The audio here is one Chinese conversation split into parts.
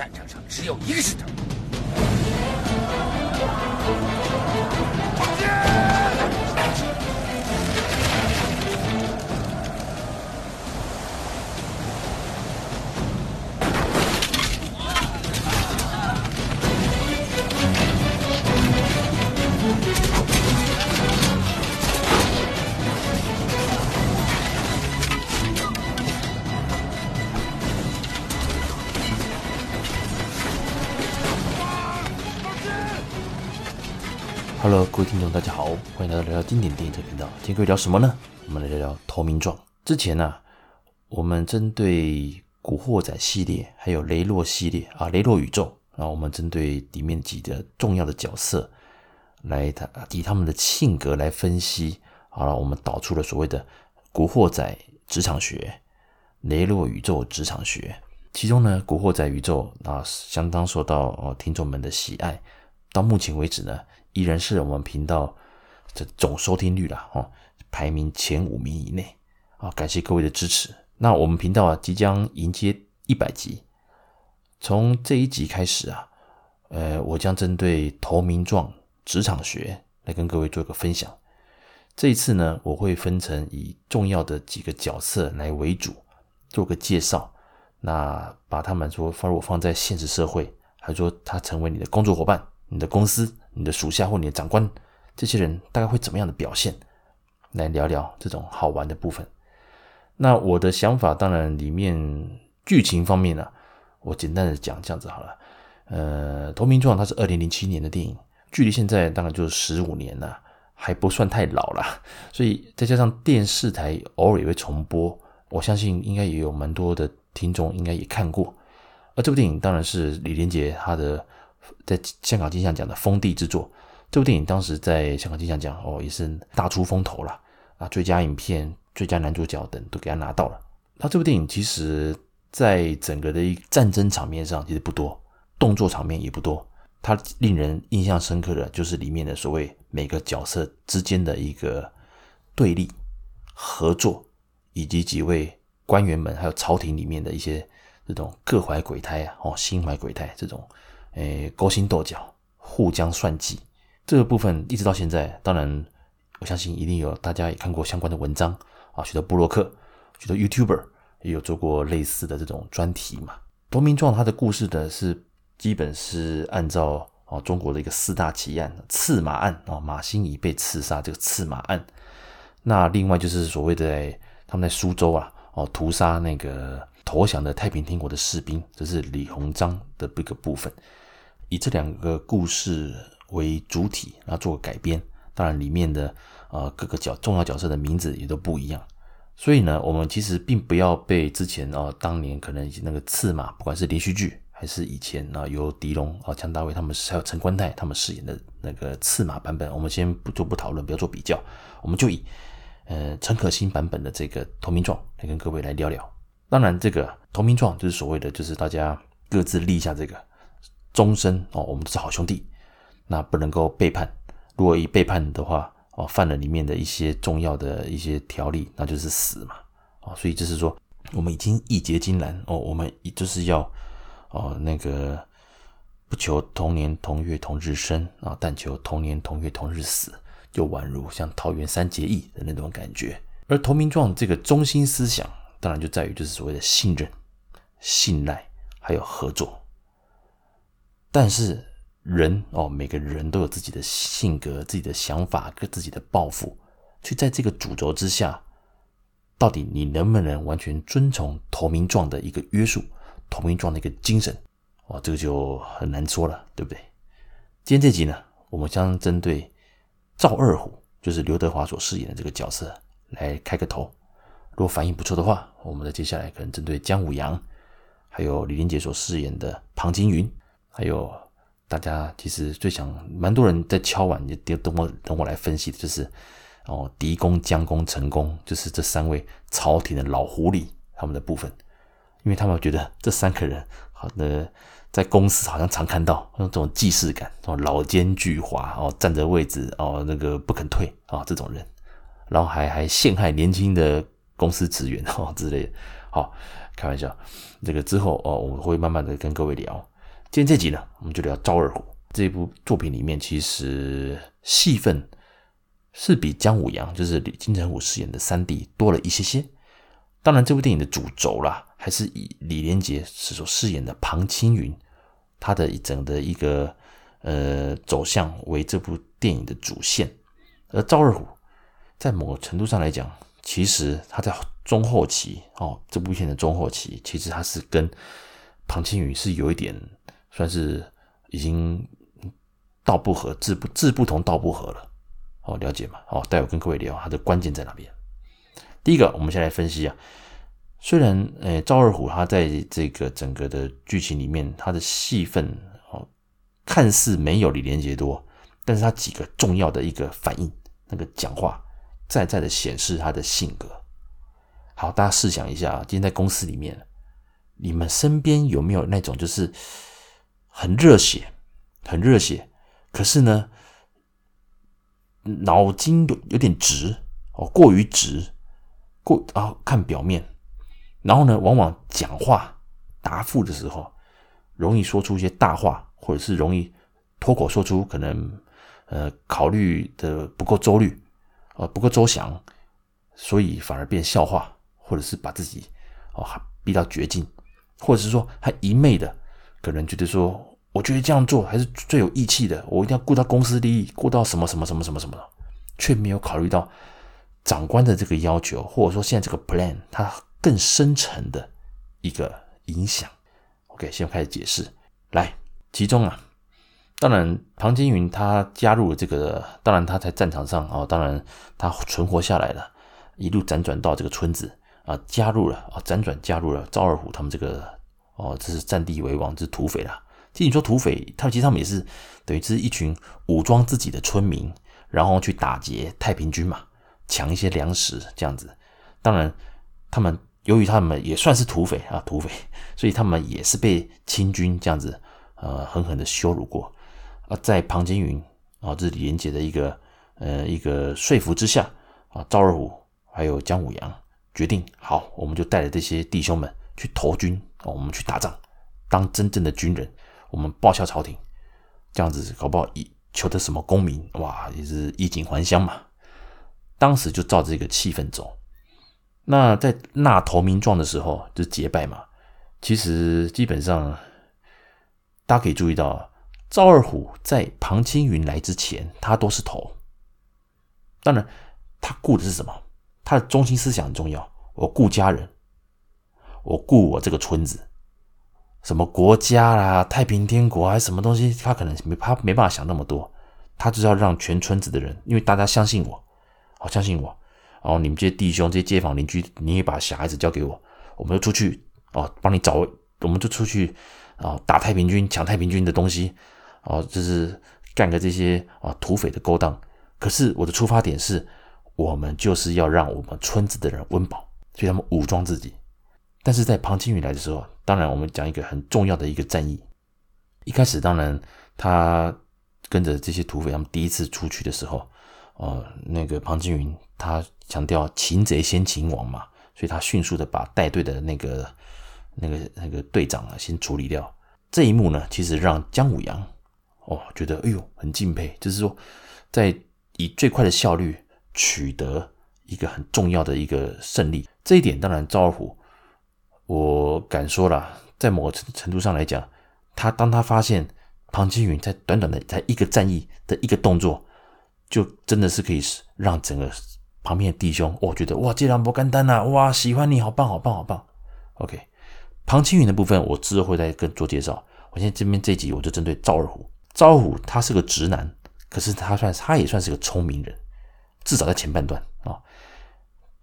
战场上只有一个石头。Hello，各位听众，大家好，欢迎来到聊聊经典电影这个频道。今天可以聊什么呢？我们来聊聊《投名状》。之前呢、我们针对《古惑仔》系列，还有《雷洛》系列啊，《雷洛宇宙》，然后我们针对里面几个重要的角色，来他以他们的性格来分析，好了，我们导出了所谓的《古惑仔》职场学，《雷洛宇宙》职场学。其中呢，《古惑仔》宇宙啊，相当受到哦听众们的喜爱。到目前为止呢，依然是我们频道的总收听率啦，哦，排名前五名以内啊！感谢各位的支持。那我们频道啊，即将迎接一百集。从这一集开始啊，呃，我将针对投名状职场学来跟各位做一个分享。这一次呢，我会分成以重要的几个角色来为主，做个介绍。那把他们说放如果放在现实社会，还说他成为你的工作伙伴。你的公司、你的属下或你的长官，这些人大概会怎么样的表现？来聊聊这种好玩的部分。那我的想法，当然里面剧情方面呢、我简单的讲这样子好了。呃，《投名状》它是二零零七年的电影，距离现在当然就是十五年了，还不算太老了。所以再加上电视台偶尔也会重播，我相信应该也有蛮多的听众应该也看过。而这部电影当然是李连杰他的。在香港金像奖的封地之作，这部电影当时在香港金像奖哦也是大出风头了啊，最佳影片、最佳男主角等都给他拿到了。那这部电影其实，在整个的一战争场面上其实不多，动作场面也不多。它令人印象深刻的就是里面的所谓每个角色之间的一个对立、合作，以及几位官员们还有朝廷里面的一些这种各怀鬼胎啊，哦心怀鬼胎这种。诶，勾心斗角，互相算计，这个部分一直到现在，当然，我相信一定有大家也看过相关的文章啊，许多布洛克、许多 YouTuber 也有做过类似的这种专题嘛。投名状它的故事的是基本是按照啊中国的一个四大奇案——刺马案啊，马兴仪被刺杀这个刺马案。那另外就是所谓的他们在苏州啊，哦屠杀那个投降的太平天国的士兵，这是李鸿章的一个部分。以这两个故事为主体，然后做个改编。当然，里面的呃各个角重要角色的名字也都不一样。所以呢，我们其实并不要被之前啊、当年可能那个刺马，不管是连续剧还是以前啊、由狄龙啊、姜大卫他们还有陈官泰他们饰演的那个刺马版本，我们先不做不讨论，不要做比较，我们就以呃陈可辛版本的这个投名状来跟各位来聊聊。当然，这个投名状就是所谓的，就是大家各自立一下这个。终身哦，我们都是好兄弟，那不能够背叛。如果一背叛的话，哦，犯了里面的一些重要的一些条例，那就是死嘛。哦，所以就是说，我们已经义结金兰哦，我们就是要哦那个不求同年同月同日生啊，但求同年同月同日死，就宛如像桃园三结义的那种感觉。而投名状这个中心思想，当然就在于就是所谓的信任、信赖，还有合作。但是人哦，每个人都有自己的性格、自己的想法跟自己的抱负，所以在这个主轴之下，到底你能不能完全遵从投名状的一个约束、投名状的一个精神？哇，这个就很难说了，对不对？今天这集呢，我们将针对赵二虎，就是刘德华所饰演的这个角色来开个头。如果反应不错的话，我们的接下来可能针对姜武阳，还有李连杰所饰演的庞金云。还有大家其实最想，蛮多人在敲碗，也等我等我来分析的，就是哦，狄公、姜公、陈公，就是这三位朝廷的老狐狸他们的部分，因为他们觉得这三个人好的在公司好像常看到那种既视感，哦，老奸巨猾哦，占着位置哦，那个不肯退啊、哦，这种人，然后还还陷害年轻的公司职员哦之类的，好，开玩笑，这个之后哦，我会慢慢的跟各位聊。今天这集呢，我们就聊赵二虎这部作品里面，其实戏份是比姜武阳，就是李金城武饰演的三弟多了一些些。当然，这部电影的主轴啦，还是以李连杰所饰演的庞青云，他的一整的一个呃走向为这部电影的主线。而赵二虎在某个程度上来讲，其实他在中后期哦，这部片的中后期，其实他是跟庞青云是有一点。算是已经道不合，志不志不同道不合了，哦，了解嘛？哦，待会跟各位聊，它的关键在哪边？第一个，我们先来分析啊。虽然，诶，赵二虎他在这个整个的剧情里面，他的戏份哦，看似没有李连杰多，但是他几个重要的一个反应，那个讲话，在在的显示他的性格。好，大家试想一下啊，今天在公司里面，你们身边有没有那种就是？很热血，很热血，可是呢，脑筋有有点直哦，过于直，过啊看表面，然后呢，往往讲话答复的时候，容易说出一些大话，或者是容易脱口说出可能呃考虑的不够周虑，呃不够周详，所以反而变笑话，或者是把自己哦逼到绝境，或者是说他一昧的可能觉得说。我觉得这样做还是最有义气的。我一定要顾到公司利益，顾到什么什么什么什么什么，却没有考虑到长官的这个要求，或者说现在这个 plan 它更深层的一个影响。OK，先开始解释。来，其中啊，当然庞青云他加入了这个，当然他在战场上啊，当然他存活下来了，一路辗转到这个村子啊，加入了啊，辗转加入了赵二虎他们这个哦，这是占地为王，这是土匪了。其实你说土匪，他们其实他们也是等于是一群武装自己的村民，然后去打劫太平军嘛，抢一些粮食这样子。当然，他们由于他们也算是土匪啊，土匪，所以他们也是被清军这样子呃狠狠的羞辱过。啊，在庞金云啊，这是李连杰的一个呃一个说服之下啊，赵二虎还有姜武阳决定好，我们就带着这些弟兄们去投军啊，我们去打仗，当真正的军人。我们报效朝廷，这样子搞不好以求得什么功名，哇，也是衣锦还乡嘛。当时就照这个气氛走。那在纳投名状的时候，就结拜嘛。其实基本上，大家可以注意到，赵二虎在庞青云来之前，他都是投。当然，他顾的是什么？他的中心思想很重要。我顾家人，我顾我这个村子。什么国家啦，太平天国还什么东西？他可能没他没办法想那么多，他就是要让全村子的人，因为大家相信我，好相信我，然后你们这些弟兄、这些街坊邻居，你也把小孩子交给我，我们就出去哦，帮你找，我们就出去啊，打太平军，抢太平军的东西，哦，就是干个这些啊土匪的勾当。可是我的出发点是，我们就是要让我们村子的人温饱，所以他们武装自己。但是在庞青云来的时候，当然我们讲一个很重要的一个战役。一开始，当然他跟着这些土匪，他们第一次出去的时候，呃，那个庞青云他强调擒贼先擒王嘛，所以他迅速的把带队的那个那个那个队长啊先处理掉。这一幕呢，其实让姜武阳哦觉得哎呦很敬佩，就是说在以最快的效率取得一个很重要的一个胜利。这一点当然赵二虎。我敢说了，在某个程程度上来讲，他当他发现庞青云在短短的在一个战役的一个动作，就真的是可以让整个旁边的弟兄，我觉得哇，这人不干单呐，哇，喜欢你好棒，好棒，好棒。OK，庞青云的部分我之后会再跟做介绍。我现在这边这集我就针对赵二虎。赵二虎他是个直男，可是他算他也算是个聪明人，至少在前半段啊，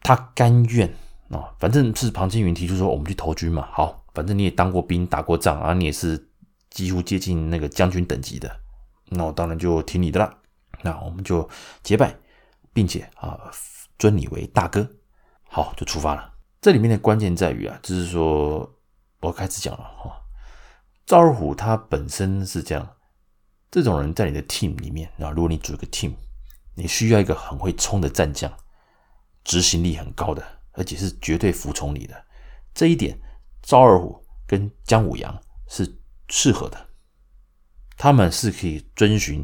他甘愿。啊，反正是庞青云提出说，我们去投军嘛。好，反正你也当过兵，打过仗啊，你也是几乎接近那个将军等级的，那我当然就听你的了。那我们就结拜，并且啊，尊你为大哥。好，就出发了。这里面的关键在于啊，就是说我开始讲了哈，赵二虎他本身是这样，这种人在你的 team 里面啊，如果你组一个 team，你需要一个很会冲的战将，执行力很高的。而且是绝对服从你的，这一点赵二虎跟姜武阳是适合的他们是可以遵循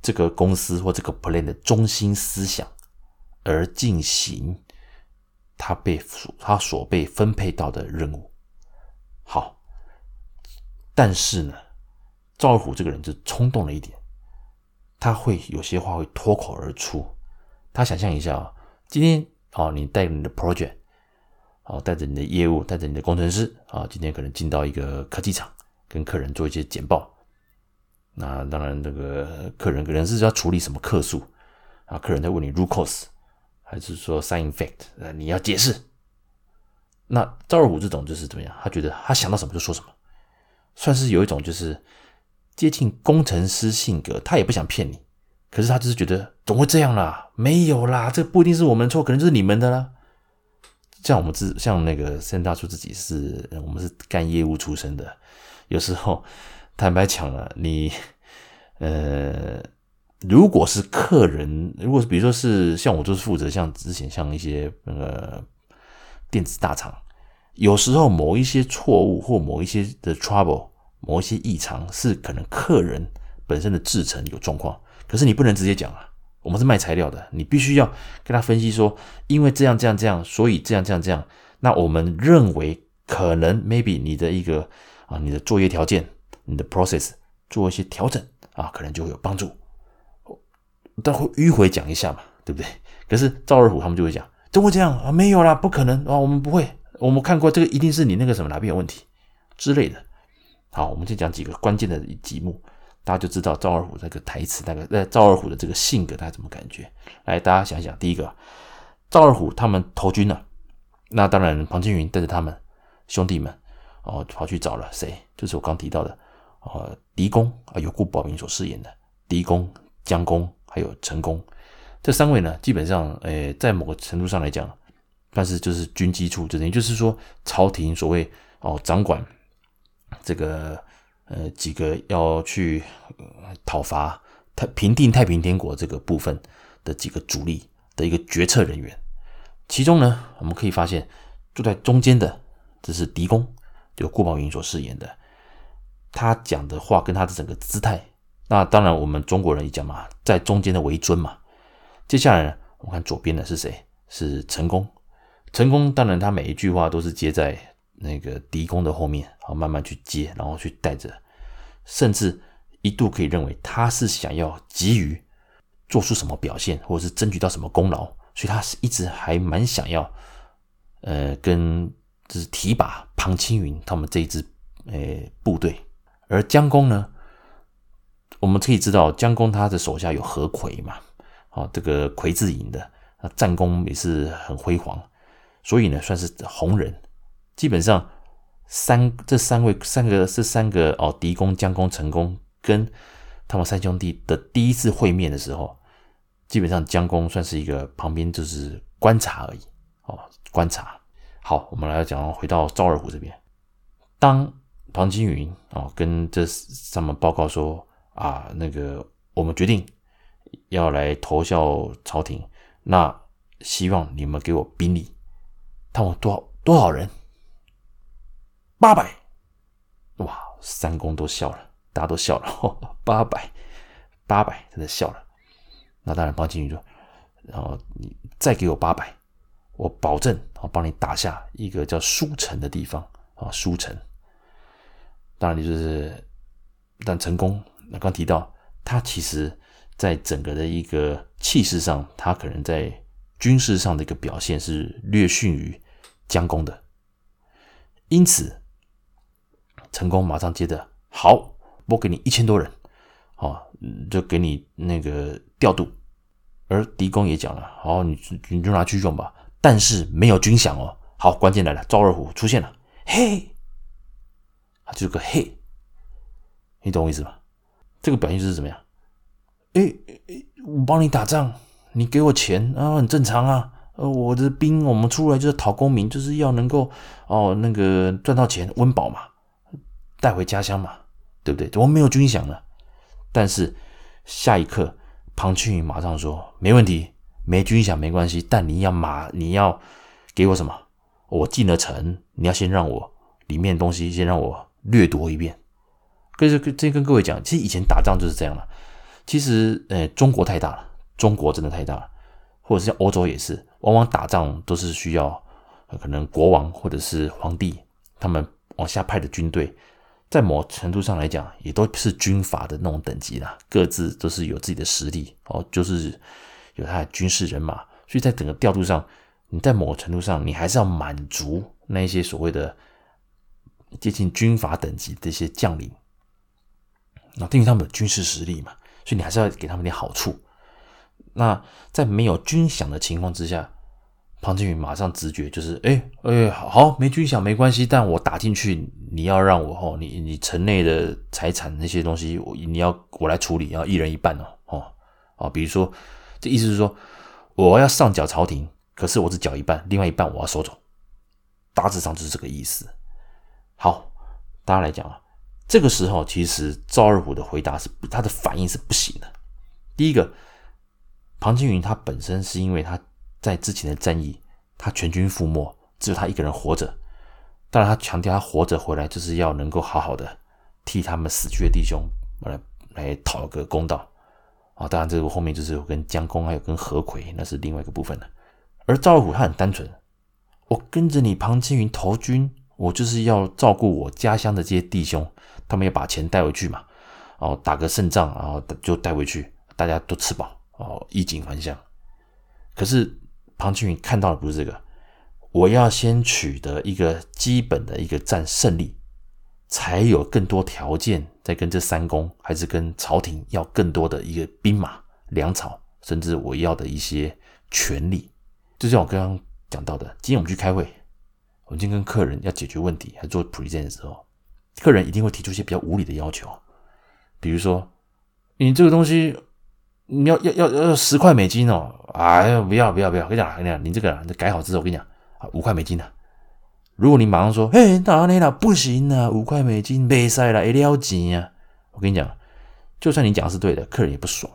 这个公司或这个 plan 的中心思想而进行他被他所被分配到的任务。好，但是呢，赵二虎这个人就冲动了一点，他会有些话会脱口而出。他想象一下啊，今天哦，你带你的 project，哦，带着你的业务，带着你的工程师啊，今天可能进到一个科技厂，跟客人做一些简报。那当然，这个客人可能是要处理什么客诉啊？客人在问你 root cause，还是说 sign effect？你要解释。那赵二虎这种就是怎么样？他觉得他想到什么就说什么，算是有一种就是接近工程师性格。他也不想骗你，可是他就是觉得总会这样啦，没有啦，这不一定是我们错，可能就是你们的啦。像我们自像那个森大叔自己是我们是干业务出身的，有时候。坦白讲了，你，呃，如果是客人，如果是比如说是像我，就是负责像之前像一些那个电子大厂，有时候某一些错误或某一些的 trouble，某一些异常是可能客人本身的制程有状况，可是你不能直接讲啊，我们是卖材料的，你必须要跟他分析说，因为这样这样这样，所以这样这样这样，那我们认为可能 maybe 你的一个啊，你的作业条件。你的 process 做一些调整啊，可能就会有帮助。但会迂回讲一下嘛，对不对？可是赵二虎他们就会讲，怎么会这样啊？没有啦，不可能啊，我们不会，我们看过这个，一定是你那个什么哪边有问题之类的。好，我们就讲几个关键的题目，大家就知道赵二虎这个台词，大概在赵二虎的这个性格，大家怎么感觉？来，大家想想，第一个，赵二虎他们投军了，那当然庞青云带着他们兄弟们哦，跑去找了谁？就是我刚提到的。呃，狄公啊，由顾宝明所饰演的狄公、江公还有陈公这三位呢，基本上，诶、呃，在某个程度上来讲，但是就是军机处，这等于就是说，朝廷所谓哦，掌管这个呃几个要去讨伐太平定太平天国这个部分的几个主力的一个决策人员。其中呢，我们可以发现坐在中间的，这是狄公，由顾宝云所饰演的。他讲的话跟他的整个姿态，那当然我们中国人一讲嘛，在中间的为尊嘛。接下来呢，我们看左边的是谁？是陈宫。陈宫当然他每一句话都是接在那个狄公的后面，好慢慢去接，然后去带着，甚至一度可以认为他是想要急于做出什么表现，或者是争取到什么功劳，所以他是一直还蛮想要，呃，跟就是提拔庞青云他们这一支呃部队。而江公呢，我们可以知道，江公他的手下有何魁嘛，啊，这个魁字营的，啊，战功也是很辉煌，所以呢，算是红人。基本上三这三位三个这三个哦，狄公、江公、陈公跟他们三兄弟的第一次会面的时候，基本上江公算是一个旁边就是观察而已，哦，观察。好，我们来讲回到赵二虎这边，当。庞青云啊，跟这上面报告说啊，那个我们决定要来投效朝廷，那希望你们给我兵力，他们多少多少人？八百，哇，三公都笑了，大家都笑了，八百，八百，真的笑了。那当然，庞青云说，然后你再给我八百，我保证啊，帮你打下一个叫舒城的地方啊，舒城。当然，就是，但成功。那刚提到，他其实在整个的一个气势上，他可能在军事上的一个表现是略逊于江公的。因此，成功马上接着，好，拨给你一千多人，啊，就给你那个调度。而狄公也讲了，好，你你就拿去用吧，但是没有军饷哦。好，关键来了，赵二虎出现了，嘿。他就是个嘿，你懂我意思吧？这个表现就是怎么样？哎，我帮你打仗，你给我钱啊，很正常啊。呃，我的兵，我们出来就是讨功名，就是要能够哦，那个赚到钱温饱嘛，带回家乡嘛，对不对？我们没有军饷了。但是下一刻，庞青云马上说：“没问题，没军饷没关系，但你要马，你要给我什么？我进了城，你要先让我里面东西先让我。”掠夺一遍，跟这跟这跟各位讲，其实以前打仗就是这样了。其实，呃，中国太大了，中国真的太大了，或者是欧洲也是，往往打仗都是需要可能国王或者是皇帝他们往下派的军队，在某程度上来讲，也都是军阀的那种等级啦，各自都是有自己的实力哦，就是有他的军事人马，所以在整个调度上，你在某程度上，你还是要满足那一些所谓的接近军阀等级的一些将领，那对于他们的军事实力嘛。所以你还是要给他们点好处。那在没有军饷的情况之下，庞青云马上直觉就是：哎哎，好，没军饷没关系，但我打进去，你要让我哦，你你城内的财产那些东西，我你要我来处理，要一人一半哦哦哦。比如说，这意思是说，我要上缴朝廷，可是我只缴一半，另外一半我要收走。大致上就是这个意思。好，大家来讲啊。这个时候，其实赵二虎的回答是他的反应是不行的。第一个，庞青云他本身是因为他在之前的战役，他全军覆没，只有他一个人活着。当然，他强调他活着回来就是要能够好好的替他们死去的弟兄来来讨个公道啊。当然，这个后面就是有跟江公还有跟何魁，那是另外一个部分了。而赵虎他很单纯，我跟着你庞青云投军，我就是要照顾我家乡的这些弟兄。他们要把钱带回去嘛，哦，打个胜仗，然后就带回去，大家都吃饱，哦，衣锦还乡。可是庞青云看到的不是这个，我要先取得一个基本的一个战胜利，才有更多条件再跟这三公还是跟朝廷要更多的一个兵马粮草，甚至我要的一些权利。就像我刚刚讲到的，今天我们去开会，我们今天跟客人要解决问题，还做 present 的时候。客人一定会提出一些比较无理的要求，比如说，你这个东西你要要要要十块美金哦，哎呀，不要不要不要，跟你讲，跟你讲，你这个你改好之后，我跟你讲，五块美金呢。如果你马上说，嘿，哪里啦，不行啊，五块美金没塞了，一定要钱啊。我跟你讲，就算你讲的是对的，客人也不爽，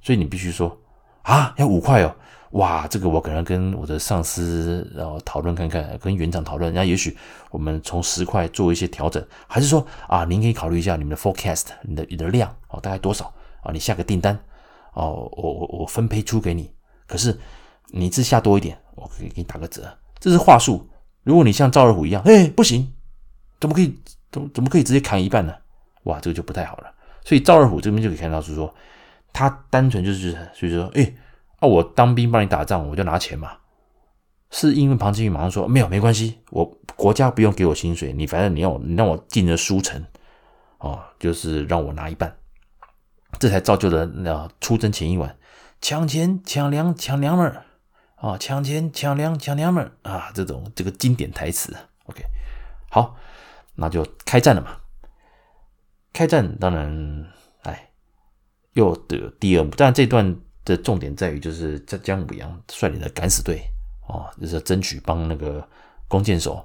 所以你必须说，啊，要五块哦。哇，这个我可能跟我的上司然后讨论看看，跟园长讨论，那也许我们从十块做一些调整，还是说啊，您可以考虑一下你们的 forecast，你的你的量哦，大概多少啊？你下个订单哦，我我我分配出给你，可是你字下多一点，我可以给你打个折，这是话术。如果你像赵二虎一样，哎，不行，怎么可以怎么怎么可以直接砍一半呢？哇，这个就不太好了。所以赵二虎这边就可以看到是说，他单纯就是所以说，哎。那、啊、我当兵帮你打仗，我就拿钱嘛。是因为庞青云马上说没有没关系，我国家不用给我薪水，你反正你要你让我进了书城，哦，就是让我拿一半，这才造就了那出征前一晚抢钱抢粮抢娘们儿啊，抢钱抢粮抢娘们儿啊，这种这个经典台词。OK，好，那就开战了嘛。开战当然，哎，又得第二幕，但这段。的重点在于，就是在姜武阳率领的敢死队啊，就是争取帮那个弓箭手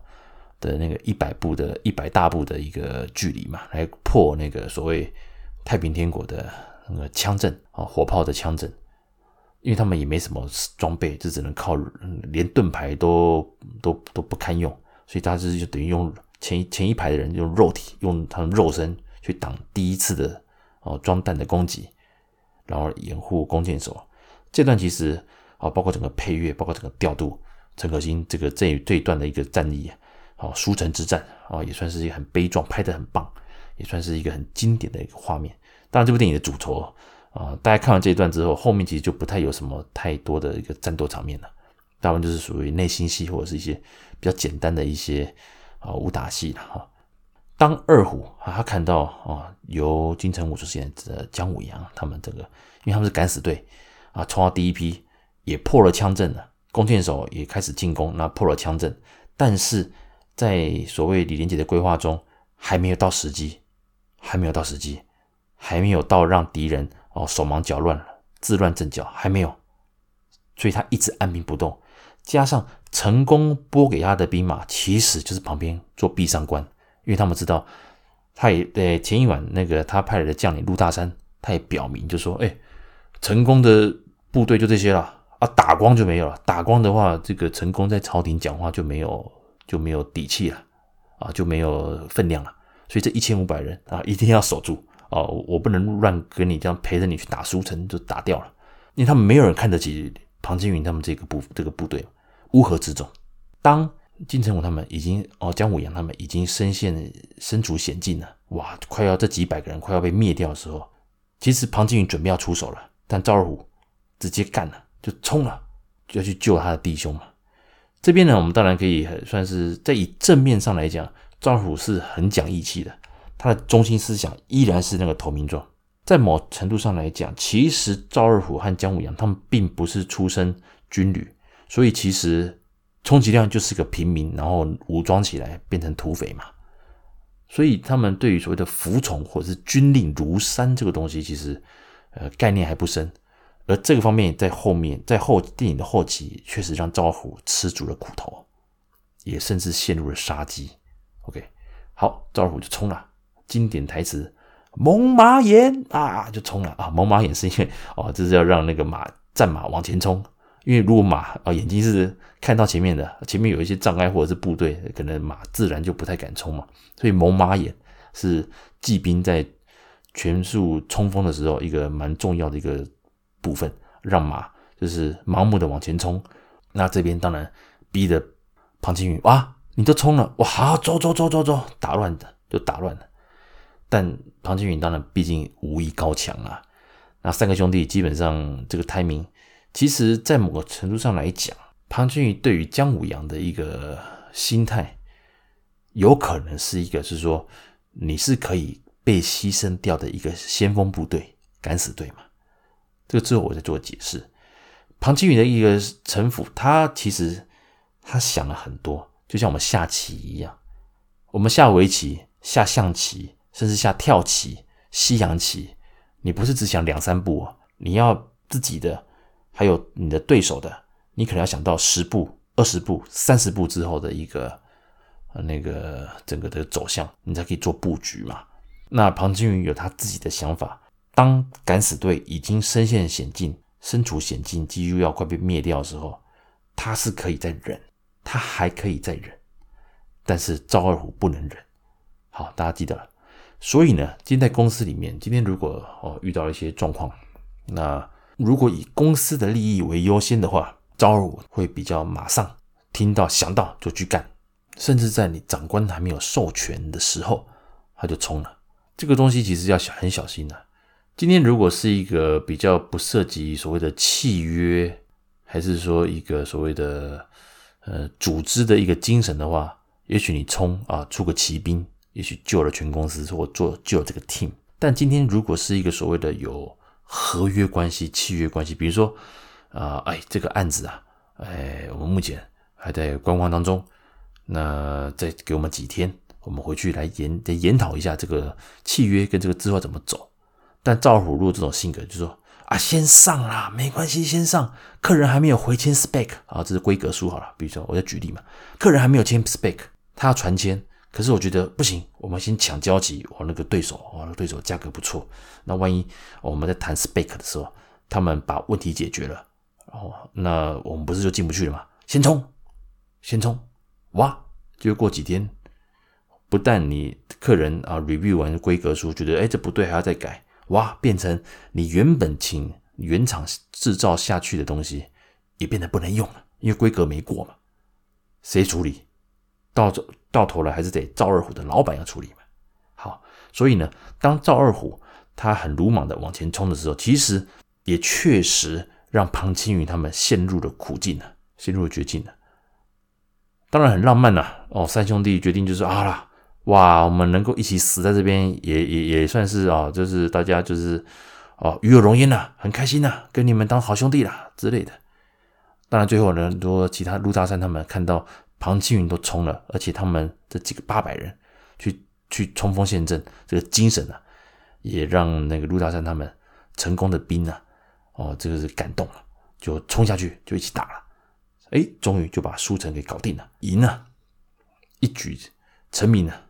的那个一百步的一百大步的一个距离嘛，来破那个所谓太平天国的那个枪阵啊，火炮的枪阵，因为他们也没什么装备，就只能靠连盾牌都都都不堪用，所以他是就等于用前前一排的人用肉体，用他们肉身去挡第一次的哦装弹的攻击。然后掩护弓箭手，这段其实啊，包括整个配乐，包括整个调度，陈可辛这个这这一段的一个战役啊，书城之战啊，也算是一个很悲壮，拍得很棒，也算是一个很经典的一个画面。当然，这部电影的主轴啊，大家看完这一段之后，后面其实就不太有什么太多的一个战斗场面了，大部分就是属于内心戏或者是一些比较简单的一些啊武打戏了哈。当二虎啊，他看到啊，由金城武所饰演的姜武阳他们这个，因为他们是敢死队啊，冲到第一批也破了枪阵了，弓箭手也开始进攻，那破了枪阵，但是在所谓李连杰的规划中，还没有到时机，还没有到时机，还没有到让敌人哦手忙脚乱了、自乱阵脚，还没有，所以他一直按兵不动，加上成功拨给他的兵马，其实就是旁边做壁上观。因为他们知道，他也呃前一晚那个他派来的将领陆大山，他也表明就说：“哎，成功的部队就这些了啊，打光就没有了。打光的话，这个成功在朝廷讲话就没有就没有底气了啊，就没有分量了。所以这一千五百人啊，一定要守住哦，我不能乱跟你这样陪着你去打书城就打掉了，因为他们没有人看得起庞青云他们这个部这个部队，乌合之众。当金城武他们已经哦，姜武阳他们已经身陷身处险境了，哇，快要这几百个人快要被灭掉的时候，其实庞青云准备要出手了，但赵二虎直接干了，就冲了，就要去救他的弟兄嘛。这边呢，我们当然可以算是在以正面上来讲，赵二虎是很讲义气的，他的中心思想依然是那个投名状。在某程度上来讲，其实赵二虎和姜武阳他们并不是出身军旅，所以其实充其量就是个平民，然后武装起来变成土匪嘛。所以他们对于所谓的服从或者是军令如山这个东西，其实呃概念还不深。而这个方面在后面，在后电影的后期，确实让赵二虎吃足了苦头，也甚至陷入了杀机。OK，好，赵二虎就冲了，经典台词“猛马眼”啊，就冲了啊！猛马眼是因为哦，这是要让那个马战马往前冲，因为如果马啊眼睛是看到前面的，前面有一些障碍或者是部队，可能马自然就不太敢冲嘛。所以猛马眼是骑兵在全速冲锋的时候一个蛮重要的一个。部分让马就是盲目的往前冲，那这边当然逼的庞青云哇，你都冲了哇，好走走走走走，打乱的就打乱了。但庞青云当然毕竟武艺高强啊，那三个兄弟基本上这个胎明其实在某个程度上来讲，庞青云对于姜武阳的一个心态，有可能是一个是说你是可以被牺牲掉的一个先锋部队，敢死队嘛。这个之后我再做解释。庞青云的一个城府，他其实他想了很多，就像我们下棋一样，我们下围棋、下象棋，甚至下跳棋、西洋棋，你不是只想两三步，你要自己的，还有你的对手的，你可能要想到十步、二十步、三十步之后的一个那个整个的走向，你才可以做布局嘛。那庞青云有他自己的想法。当敢死队已经身陷险境、身处险境，几乎要快被灭掉的时候，他是可以再忍，他还可以再忍，但是赵二虎不能忍。好，大家记得了。所以呢，今天在公司里面，今天如果哦遇到一些状况，那如果以公司的利益为优先的话，赵二虎会比较马上听到想到就去干，甚至在你长官还没有授权的时候，他就冲了。这个东西其实要小很小心的。今天如果是一个比较不涉及所谓的契约，还是说一个所谓的呃组织的一个精神的话，也许你冲啊出个奇兵，也许救了全公司或做救了这个 team。但今天如果是一个所谓的有合约关系、契约关系，比如说啊，哎这个案子啊，哎我们目前还在观望当中，那再给我们几天，我们回去来研再研讨一下这个契约跟这个计划怎么走。但赵虎如果这种性格，就说啊，先上啦，没关系，先上。客人还没有回签 spec 啊，这是规格书好了。比如说，我在举例嘛，客人还没有签 spec，他要传签，可是我觉得不行，我们先抢交集。我那个对手，我那个对手价格不错，那万一我们在谈 spec 的时候，他们把问题解决了，哦，那我们不是就进不去了吗？先冲，先冲，哇！就过几天，不但你客人啊 review 完规格书，觉得哎这不对，还要再改。哇，变成你原本请原厂制造下去的东西，也变得不能用了，因为规格没过嘛。谁处理？到到头来还是得赵二虎的老板要处理嘛。好，所以呢，当赵二虎他很鲁莽的往前冲的时候，其实也确实让庞青云他们陷入了苦境了，陷入了绝境了。当然很浪漫呐，哦，三兄弟决定就是啊啦。哇，我们能够一起死在这边，也也也算是啊，就是大家就是哦，与有荣焉呐，很开心呐，跟你们当好兄弟啦之类的。当然，最后呢，如果其他陆大山他们看到庞青云都冲了，而且他们这几个八百人去去冲锋陷阵，这个精神啊，也让那个陆大山他们成功的兵啊，哦，这个是感动了，就冲下去就一起打了，哎，终于就把书城给搞定了，赢了，一举成名了。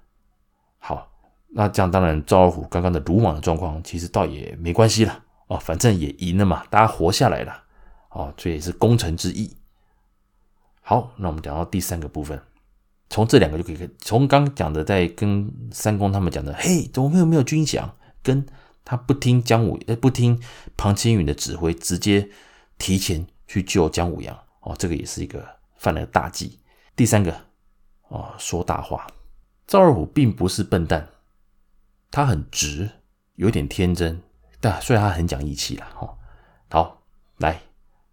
好，那这样当然，赵二虎刚刚的鲁莽的状况，其实倒也没关系了哦，反正也赢了嘛，大家活下来了哦，这也是功臣之一。好，那我们讲到第三个部分，从这两个就可以，从刚讲的在跟三公他们讲的，嘿，怎么会没有军饷？跟他不听姜武，呃，不听庞青云的指挥，直接提前去救姜武阳，哦，这个也是一个犯了大忌。第三个，哦，说大话。赵二虎并不是笨蛋，他很直，有点天真，但虽然他很讲义气啦，哦，好，来，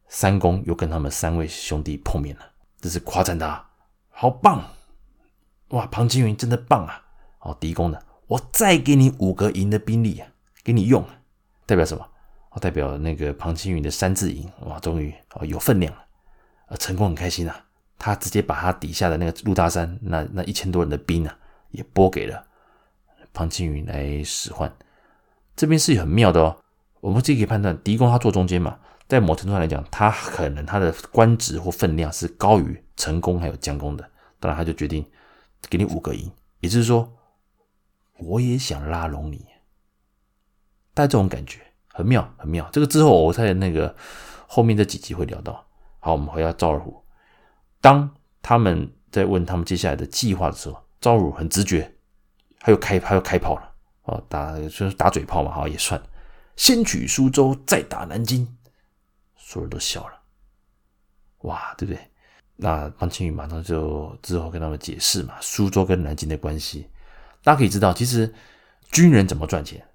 三公又跟他们三位兄弟碰面了，这是夸赞他，好棒，哇，庞青云真的棒啊！哦，狄公呢，我再给你五个营的兵力啊，给你用，代表什么？哦，代表那个庞青云的三字营，哇，终于哦有分量了，呃，陈宫很开心啊，他直接把他底下的那个陆大山那那一千多人的兵啊。也拨给了庞青云来使唤，这边是很妙的哦。我们自己可以判断，狄公他坐中间嘛，在某程度上来讲，他可能他的官职或分量是高于成功还有将功的。当然，他就决定给你五个营，也就是说，我也想拉拢你，带这种感觉很妙，很妙。这个之后我在那个后面这几集会聊到。好，我们回到赵二虎，当他们在问他们接下来的计划的时候。赵二虎很直觉，还有开，还有开炮了哦，打就是打嘴炮嘛，好也算。先取苏州，再打南京，所有人都笑了，哇，对不对？那方青云马上就之后跟他们解释嘛，苏州跟南京的关系，大家可以知道，其实军人怎么赚钱？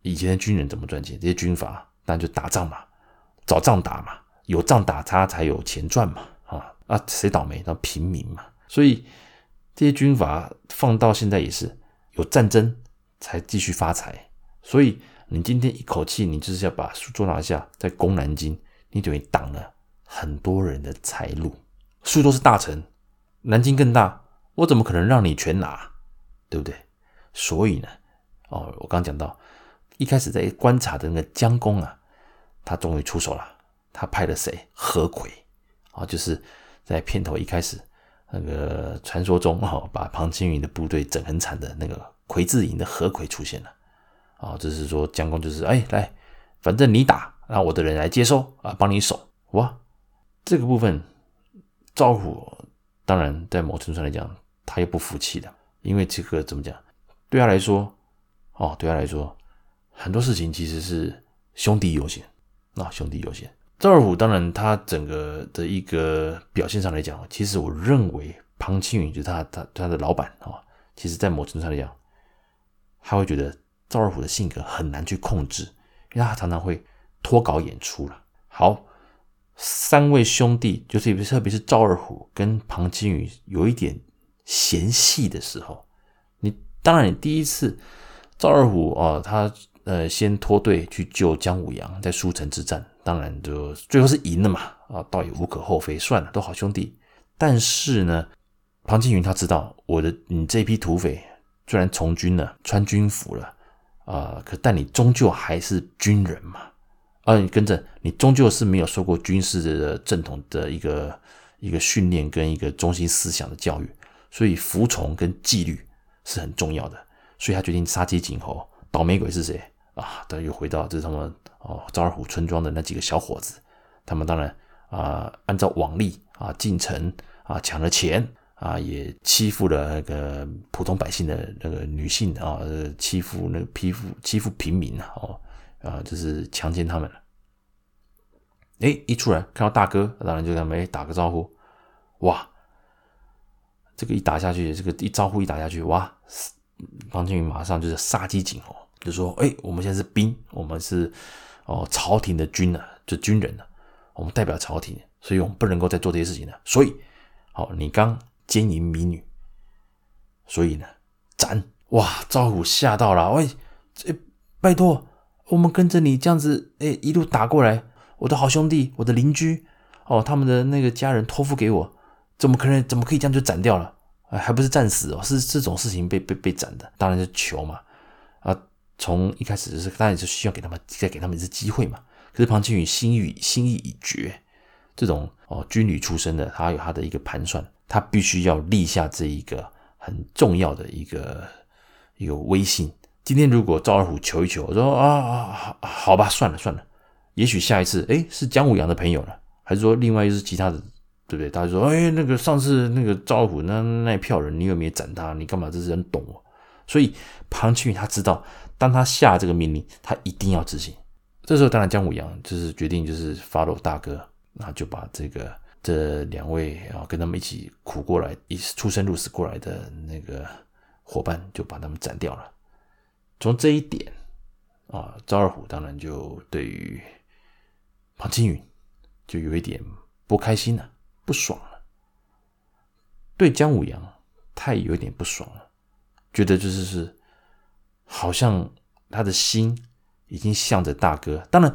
以前的军人怎么赚钱？这些军阀当然就打仗嘛，找仗打嘛，有仗打他才有钱赚嘛，啊啊，谁倒霉？那平民嘛，所以。这些军阀放到现在也是有战争才继续发财，所以你今天一口气你就是要把苏州拿下，再攻南京，你等于挡了很多人的财路。苏州是大城，南京更大，我怎么可能让你全拿？对不对？所以呢，哦，我刚讲到一开始在观察的那个姜公啊，他终于出手了，他派了谁？何魁啊，就是在片头一开始。那个传说中哈，把庞青云的部队整很惨的那个魁字营的何魁出现了啊，这是说姜公就是哎来，反正你打，让我的人来接收啊，帮你守哇。这个部分赵虎当然在某程度上来讲，他又不服气的，因为这个怎么讲？对他来说哦，对他来说很多事情其实是兄弟优先，那兄弟优先。赵二虎当然，他整个的一个表现上来讲，其实我认为庞青云就是他他他的老板啊，其实在某程度上来讲，他会觉得赵二虎的性格很难去控制，因为他常常会脱稿演出了。好，三位兄弟就是特别是赵二虎跟庞青云有一点嫌隙的时候，你当然你第一次赵二虎啊，他呃先脱队去救姜武阳在舒城之战。当然，就最后是赢了嘛，啊，倒也无可厚非，算了，都好兄弟。但是呢，庞青云他知道，我的你这批土匪虽然从军了，穿军服了，呃，可但你终究还是军人嘛，啊，你跟着你终究是没有受过军事的正统的一个一个训练跟一个中心思想的教育，所以服从跟纪律是很重要的。所以他决定杀鸡儆猴，倒霉鬼是谁？啊，他又回到这是他们哦，赵二虎村庄的那几个小伙子，他们当然啊、按照往例啊进城啊抢了钱啊，也欺负了那个普通百姓的那个女性啊，欺负那个皮肤欺负平民啊，哦啊，就是强奸他们了。哎，一出来看到大哥，当然就跟他们打个招呼，哇，这个一打下去，这个一招呼一打下去，哇，庞青云马上就是杀鸡儆猴。就说：“哎，我们现在是兵，我们是哦朝廷的军呢，就军人呢，我们代表朝廷，所以我们不能够再做这些事情了。所以，好，你刚奸淫民女，所以呢，斩！哇，赵虎吓到了，喂，这拜托，我们跟着你这样子，哎，一路打过来，我的好兄弟，我的邻居，哦，他们的那个家人托付给我，怎么可能？怎么可以这样就斩掉了？哎，还不是战死哦，是这种事情被被被斩的，当然是求嘛，啊。”从一开始就是，当然是需要给他们再给他们一次机会嘛。可是庞青云心意心意已决，这种哦军旅出身的，他有他的一个盘算，他必须要立下这一个很重要的一个一个威信。今天如果赵二虎求一求，我说啊好吧，算了算了，也许下一次哎是姜武阳的朋友了，还是说另外又是其他的对不对？大家说，哎，那个上次那个赵二虎那那票人，你有没有斩他？你干嘛？这是很懂我。所以庞青云他知道，当他下这个命令，他一定要执行。这时候，当然姜武阳就是决定，就是 follow 大哥，那就把这个这两位啊跟他们一起苦过来、一起出生入死过来的那个伙伴，就把他们斩掉了。从这一点啊，赵二虎当然就对于庞青云就有一点不开心了。不爽了，对姜武阳，他也有点不爽了，觉得就是是，好像他的心已经向着大哥，当然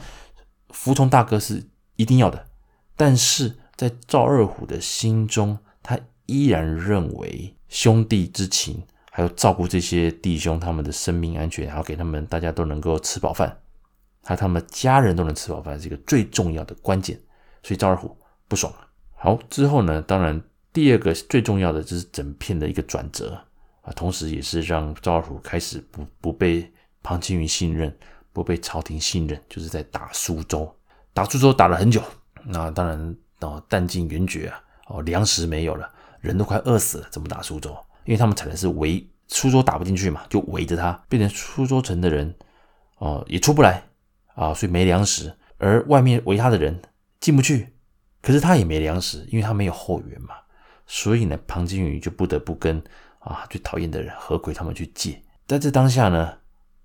服从大哥是一定要的，但是在赵二虎的心中，他依然认为兄弟之情，还有照顾这些弟兄他们的生命安全，还有给他们大家都能够吃饱饭，还有他们家人都能吃饱饭，是一个最重要的关键，所以赵二虎不爽了。好，之后呢，当然第二个最重要的就是整片的一个转折啊，同时也是让赵二虎开始不不被庞青云信任，不被朝廷信任，就是在打苏州，打苏州打了很久，那当然哦，弹尽援绝啊，哦，粮食没有了，人都快饿死了，怎么打苏州？因为他们采的是围苏州打不进去嘛，就围着他，变成苏州城的人哦也出不来啊，所以没粮食，而外面围他的人进不去。可是他也没粮食，因为他没有后援嘛，所以呢，庞金宇就不得不跟啊最讨厌的人何魁他们去借。在这当下呢，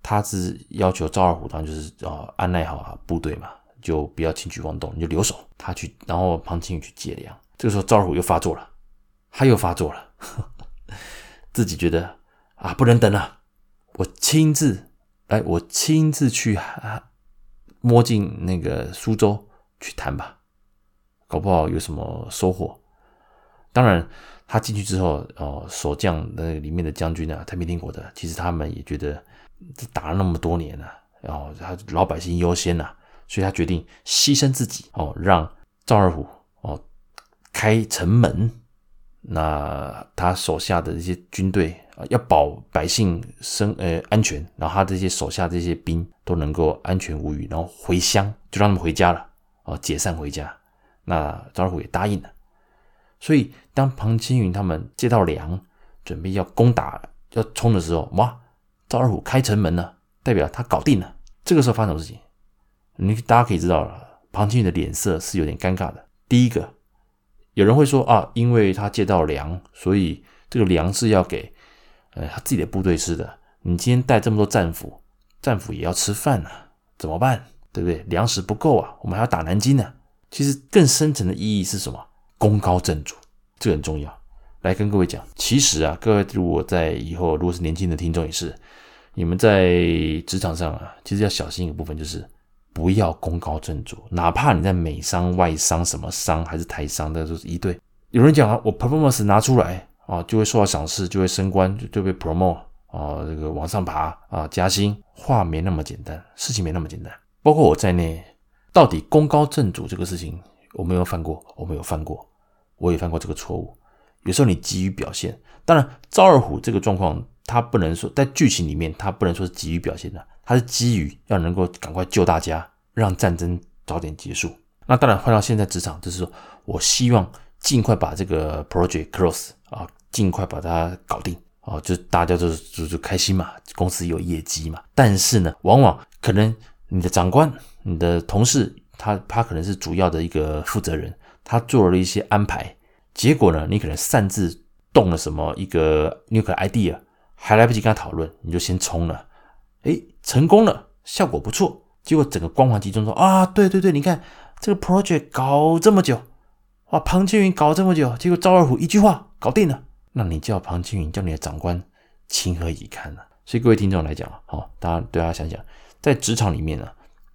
他是要求赵二虎当然就是啊安奈好啊部队嘛，就不要轻举妄动，你就留守。他去，然后庞青宇去借粮。这个时候赵二虎又发作了，他又发作了，自己觉得啊不能等了，我亲自哎，我亲自去摸进那个苏州去谈吧。搞不好有什么收获。当然，他进去之后，哦，守将那里面的将军啊，太平天国的，其实他们也觉得这打了那么多年了，然后他老百姓优先呐，所以他决定牺牲自己哦，让赵二虎哦开城门。那他手下的这些军队啊，要保百姓生呃安全，然后他这些手下这些兵都能够安全无虞，然后回乡，就让他们回家了，哦，解散回家。那赵二虎也答应了，所以当庞青云他们接到粮，准备要攻打、要冲的时候，哇！赵二虎开城门了，代表他搞定了。这个时候发生什么事情？你大家可以知道了，庞青云的脸色是有点尴尬的。第一个，有人会说啊，因为他借到粮，所以这个粮是要给呃他自己的部队吃的。你今天带这么多战俘，战俘也要吃饭啊，怎么办？对不对？粮食不够啊，我们还要打南京呢。其实更深层的意义是什么？功高震主，这个很重要。来跟各位讲，其实啊，各位如果在以后，如果是年轻的听众也是，你们在职场上啊，其实要小心一个部分，就是不要功高震主。哪怕你在美商、外商、什么商还是台商，那都是一对。有人讲啊，我 performance 拿出来啊，就会受到赏识，就会升官，就就被 promote 啊，这个往上爬啊，加薪。话没那么简单，事情没那么简单。包括我在内。到底功高震主这个事情，我没有犯过，我没有犯过，我也犯过这个错误。有时候你急于表现，当然赵二虎这个状况，他不能说在剧情里面，他不能说是急于表现的，他是基于要能够赶快救大家，让战争早点结束。那当然换到现在职场，就是说我希望尽快把这个 project close 啊，尽快把它搞定啊，就大家就就就开心嘛，公司有业绩嘛。但是呢，往往可能你的长官。你的同事，他他可能是主要的一个负责人，他做了一些安排，结果呢，你可能擅自动了什么一个 new idea，还来不及跟他讨论，你就先冲了，诶，成功了，效果不错，结果整个光环集中说啊，对对对，你看这个 project 搞这么久，哇，庞青云搞这么久，结果赵二虎一句话搞定了，那你叫庞青云叫你的长官情何以堪呢？所以各位听众来讲啊，好，大家对大家想想，在职场里面呢。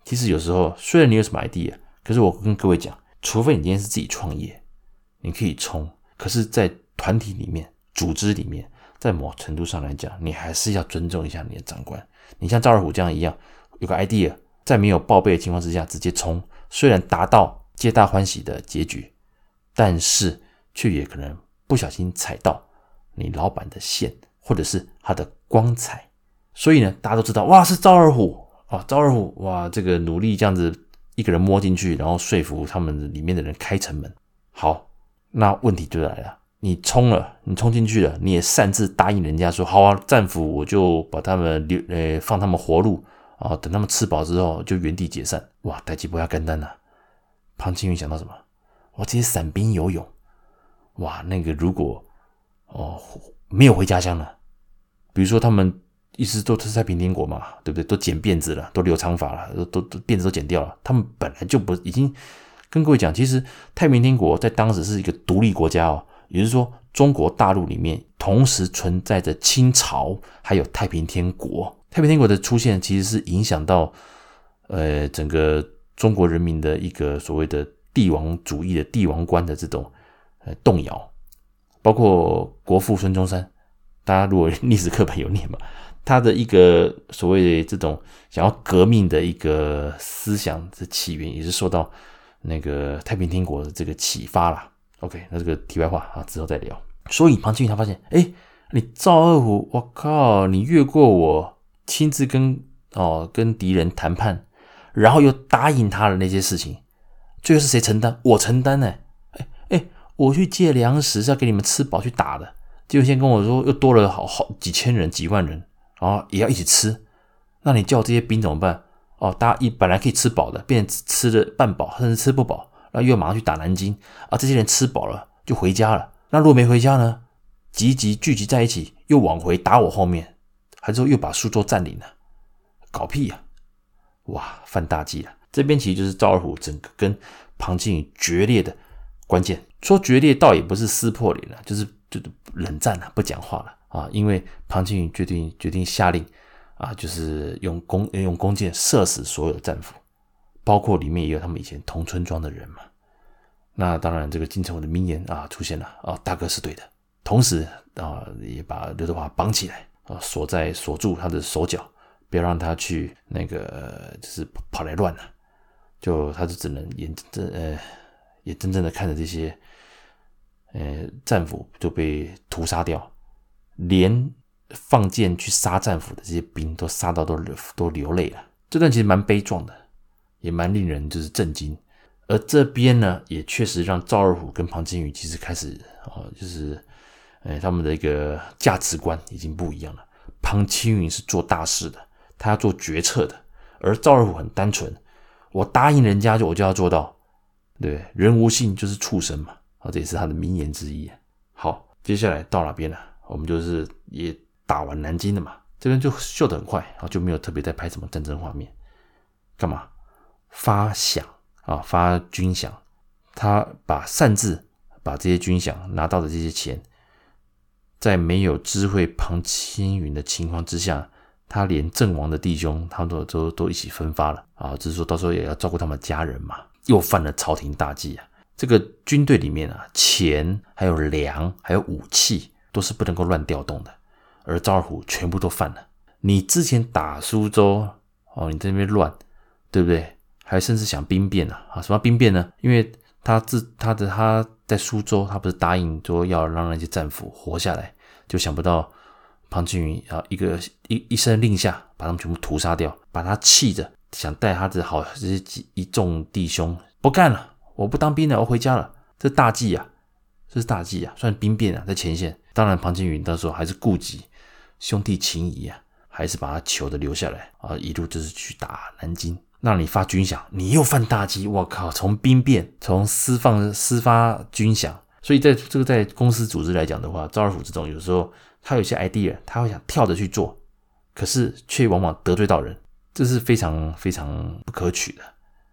其实有时候，虽然你有什么 idea，可是我跟各位讲，除非你今天是自己创业，你可以冲。可是，在团体里面、组织里面，在某程度上来讲，你还是要尊重一下你的长官。你像赵二虎这样一样，有个 idea，在没有报备的情况之下直接冲，虽然达到皆大欢喜的结局，但是却也可能不小心踩到你老板的线，或者是他的光彩。所以呢，大家都知道，哇，是赵二虎。啊，赵二虎哇，这个努力这样子一个人摸进去，然后说服他们里面的人开城门。好，那问题就来了，你冲了，你冲进去了，你也擅自答应人家说好啊，战俘我就把他们留，呃，放他们活路啊，等他们吃饱之后就原地解散。哇，代志不要干单呐！庞青云想到什么？哇，这些散兵游勇，哇，那个如果哦没有回家乡了，比如说他们一直都是太平天国嘛，对不对？都剪辫子了，都留长发了，都都辫子都剪掉了，他们本来就不已经跟各位讲，其实太平天国在当时是一个独立国家哦，也就是说中国大陆里面同时存在着清朝还有太平天国，太平天国的出现其实是影响到呃整个。中国人民的一个所谓的帝王主义的帝王观的这种呃动摇，包括国父孙中山，大家如果历史课本有念嘛，他的一个所谓的这种想要革命的一个思想的起源，也是受到那个太平天国的这个启发啦。OK，那这个题外话啊，之后再聊。所以庞青云他发现，哎，你赵二虎，我靠，你越过我，亲自跟哦跟敌人谈判。然后又答应他的那些事情，最后是谁承担？我承担呢？哎哎，我去借粮食是要给你们吃饱去打的，结果现在跟我说又多了好好几千人、几万人，然后也要一起吃。那你叫这些兵怎么办？哦，大家一本来可以吃饱的，变成吃的半饱，甚至吃不饱，然后又马上去打南京啊！这些人吃饱了就回家了。那如果没回家呢？集集聚集在一起，又往回打我后面，还是说又把苏州占领了？搞屁呀！哇，犯大忌了！这边其实就是赵二虎整个跟庞青云决裂的关键。说决裂倒也不是撕破脸了，就是就是冷战了，不讲话了啊！因为庞青云决定决定下令啊，就是用弓用弓箭射死所有的战俘，包括里面也有他们以前同村庄的人嘛。那当然，这个金城武的名言啊出现了啊，大哥是对的。同时啊，也把刘德华绑起来啊，锁在锁住他的手脚。不要让他去那个，就是跑来乱了，就他就只能眼睁呃，眼睁睁的看着这些呃战俘就被屠杀掉，连放箭去杀战俘的这些兵都杀到都都流泪了。这段其实蛮悲壮的，也蛮令人就是震惊。而这边呢，也确实让赵二虎跟庞青云其实开始啊，就是呃他们的一个价值观已经不一样了。庞青云是做大事的。他要做决策的，而赵二虎很单纯，我答应人家就我就要做到，对，人无信就是畜生嘛，啊，这也是他的名言之一。好，接下来到哪边了？我们就是也打完南京了嘛，这边就秀得很快，然后就没有特别在拍什么战争画面，干嘛？发饷啊，发军饷，他把擅自把这些军饷拿到的这些钱，在没有知会庞青云的情况之下。他连阵亡的弟兄，他们都都都一起分发了啊！只是说到时候也要照顾他们家人嘛，又犯了朝廷大忌啊！这个军队里面啊，钱还有粮还有武器都是不能够乱调动的，而赵二虎全部都犯了。你之前打苏州哦，你在那边乱，对不对？还甚至想兵变啊！啊，什么兵变呢？因为他自他的他在苏州，他不是答应说要让那些战俘活下来，就想不到。庞青云啊，一个一一声令下，把他们全部屠杀掉，把他气着，想带他的好这些几一众弟兄不干了，我不当兵了，我回家了。这大忌啊，这是大忌啊，算兵变啊，在前线。当然，庞青云到时候还是顾及兄弟情谊啊，还是把他求的留下来啊，一路就是去打南京。让你发军饷，你又犯大忌，我靠！从兵变，从私放私发军饷，所以在这个在公司组织来讲的话，赵二虎这种有时候。他有些 idea，他会想跳着去做，可是却往往得罪到人，这是非常非常不可取的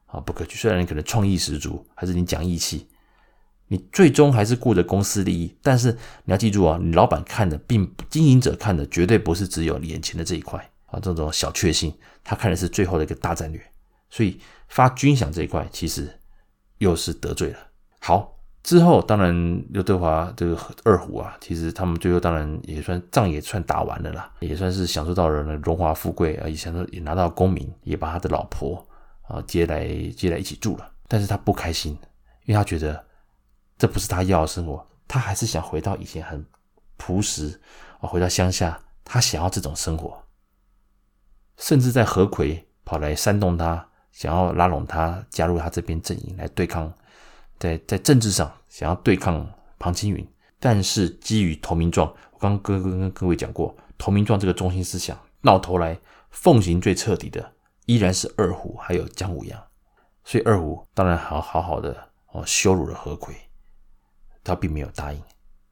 啊！不可取。虽然你可能创意十足，还是你讲义气，你最终还是顾着公司利益。但是你要记住啊，你老板看的，并经营者看的，绝对不是只有眼前的这一块啊，这种小确幸，他看的是最后的一个大战略。所以发军饷这一块，其实又是得罪了。好。之后，当然刘德华这个二虎啊，其实他们最后当然也算仗也算打完了啦，也算是享受到了荣华富贵啊，也享受也拿到功名，也把他的老婆啊接来接来一起住了。但是他不开心，因为他觉得这不是他要的生活，他还是想回到以前很朴实啊，回到乡下，他想要这种生活。甚至在何魁跑来煽动他，想要拉拢他加入他这边阵营来对抗。在在政治上想要对抗庞青云，但是基于投名状，我刚刚跟跟跟各位讲过，投名状这个中心思想，到头来奉行最彻底的依然是二虎还有姜武阳，所以二虎当然好好好的哦羞辱了何魁，他并没有答应，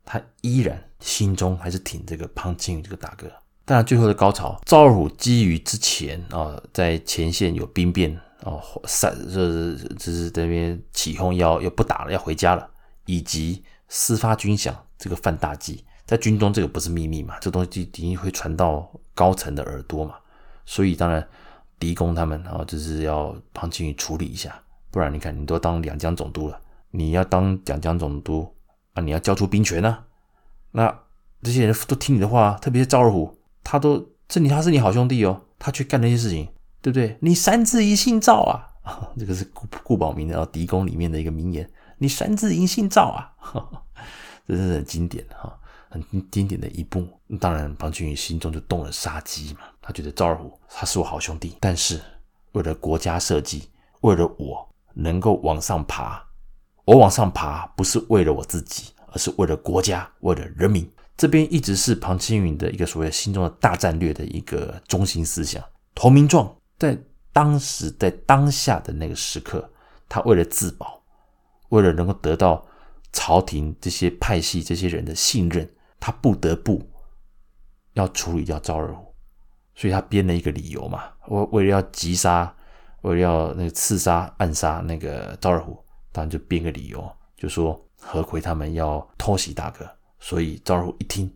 他依然心中还是挺这个庞青云这个大哥。当然最后的高潮，赵二虎基于之前啊在前线有兵变。哦，散就是就是在那边起哄要要不打了，要回家了，以及私发军饷这个犯大忌，在军中这个不是秘密嘛，这东西一定会传到高层的耳朵嘛，所以当然狄公他们啊就是要庞青云处理一下，不然你看你都当两江总督了，你要当两江总督啊，你要交出兵权呢，那这些人都听你的话，特别是赵二虎，他都这你他是你好兄弟哦，他去干那些事情。对不对？你三字一姓赵啊，这个是顾顾宝明的狄公里面的一个名言。你三字一姓赵啊，这是很经典哈，很经典的一幕。当然，庞青云心中就动了杀机嘛。他觉得赵二虎他是我好兄弟，但是为了国家社稷，为了我能够往上爬，我往上爬不是为了我自己，而是为了国家，为了人民。这边一直是庞青云的一个所谓心中的大战略的一个中心思想。投名状。在当时，在当下的那个时刻，他为了自保，为了能够得到朝廷这些派系这些人的信任，他不得不要处理掉赵二虎，所以他编了一个理由嘛，为为了要击杀，为了要那个刺杀暗杀那个赵二虎，当然就编个理由，就说何奎他们要偷袭大哥，所以赵二虎一听，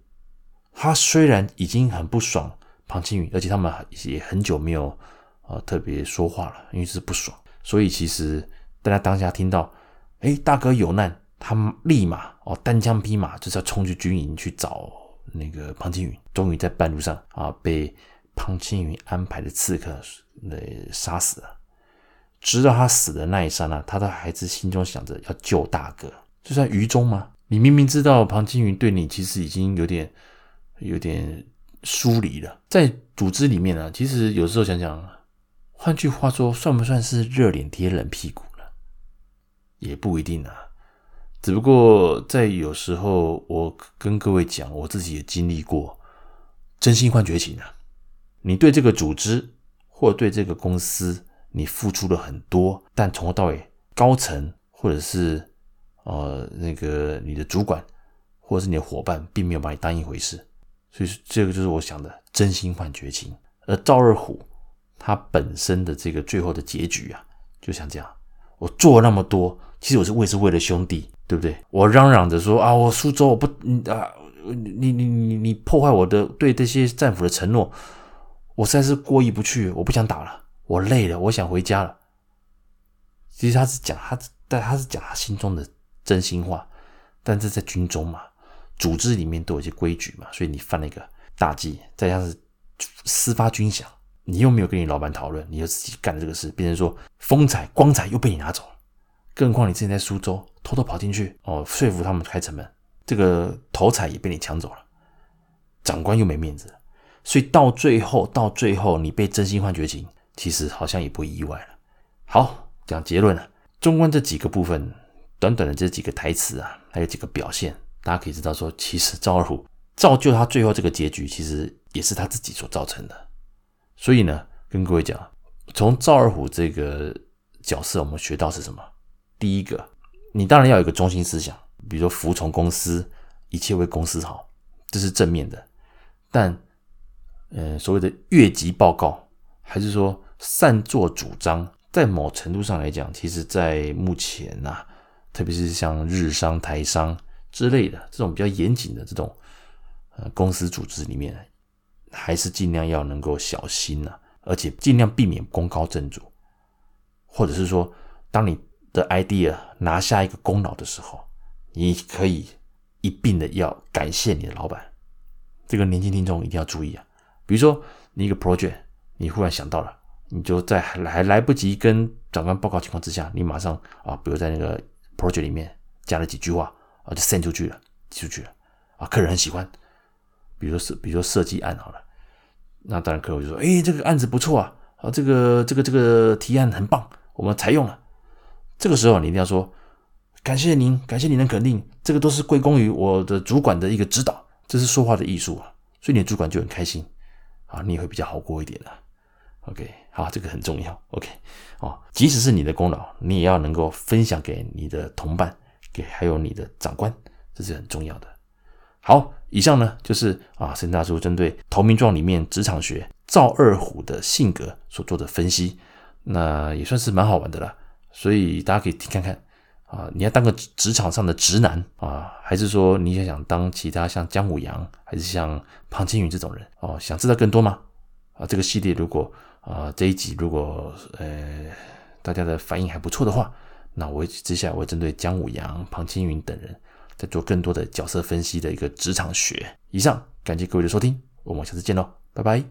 他虽然已经很不爽庞青云，而且他们也很久没有。啊，特别说话了，因为是不爽，所以其实大家当下听到，哎，大哥有难，他立马哦单枪匹马就是要冲去军营去找那个庞青云。终于在半路上啊，被庞青云安排的刺客给杀死了。直到他死的那一刹那，他的孩子心中想着要救大哥，就算于中吗？你明明知道庞青云对你其实已经有点有点疏离了，在组织里面呢，其实有时候想想。换句话说，算不算是热脸贴冷屁股呢？也不一定啊。只不过在有时候，我跟各位讲，我自己也经历过真心换绝情啊。你对这个组织或对这个公司，你付出了很多，但从头到尾，高层或者是呃那个你的主管或者是你的伙伴，并没有把你当一回事。所以这个就是我想的真心换绝情。而赵二虎。他本身的这个最后的结局啊，就像这样，我做了那么多，其实我是为是为了兄弟，对不对？我嚷嚷着说啊，我苏州我不啊，你你你你破坏我的对这些战俘的承诺，我实在是过意不去，我不想打了，我累了，我想回家了。其实他是讲他，但他是讲他心中的真心话，但是在军中嘛，组织里面都有些规矩嘛，所以你犯了一个大忌，再加上私发军饷。你又没有跟你老板讨论，你就自己干这个事，变成说风采光彩又被你拿走了。更何况你之前在苏州偷偷跑进去哦，说服他们开城门，这个头彩也被你抢走了，长官又没面子，所以到最后，到最后你被真心换绝情，其实好像也不意外了。好，讲结论了，纵观这几个部分，短短的这几个台词啊，还有几个表现，大家可以知道说，其实赵二虎造就他最后这个结局，其实也是他自己所造成的。所以呢，跟各位讲，从赵二虎这个角色，我们学到是什么？第一个，你当然要有一个中心思想，比如说服从公司，一切为公司好，这是正面的。但，呃，所谓的越级报告，还是说擅作主张，在某程度上来讲，其实，在目前呐、特别是像日商、台商之类的这种比较严谨的这种呃公司组织里面。还是尽量要能够小心呐、而且尽量避免功高震主，或者是说，当你的 idea 拿下一个功劳的时候，你可以一并的要感谢你的老板。这个年轻听众一定要注意啊！比如说，你一个 project，你忽然想到了，你就在还来不及跟长官报告情况之下，你马上啊，比如在那个 project 里面加了几句话啊，就 send 出去了，寄出去了啊，客人很喜欢。比如说设，比如说设计案好了。那当然，客户就说：“哎，这个案子不错啊，啊，这个这个这个提案很棒，我们采用了。”这个时候你一定要说：“感谢您，感谢您的肯定，这个都是归功于我的主管的一个指导，这是说话的艺术啊，所以你的主管就很开心啊，你也会比较好过一点的。OK，好，这个很重要。OK，哦，即使是你的功劳，你也要能够分享给你的同伴，给还有你的长官，这是很重要的。好，以上呢就是啊，森大叔针对《投名状》里面职场学赵二虎的性格所做的分析，那也算是蛮好玩的啦。所以大家可以看看啊，你要当个职场上的直男啊，还是说你也想当其他像姜武阳，还是像庞青云这种人哦？想知道更多吗？啊，这个系列如果啊，这一集如果呃大家的反应还不错的话，那我接下来我会针对姜武阳、庞青云等人，再做更多的角色分析的一个职场学。以上，感谢各位的收听，我们下次见喽，拜拜。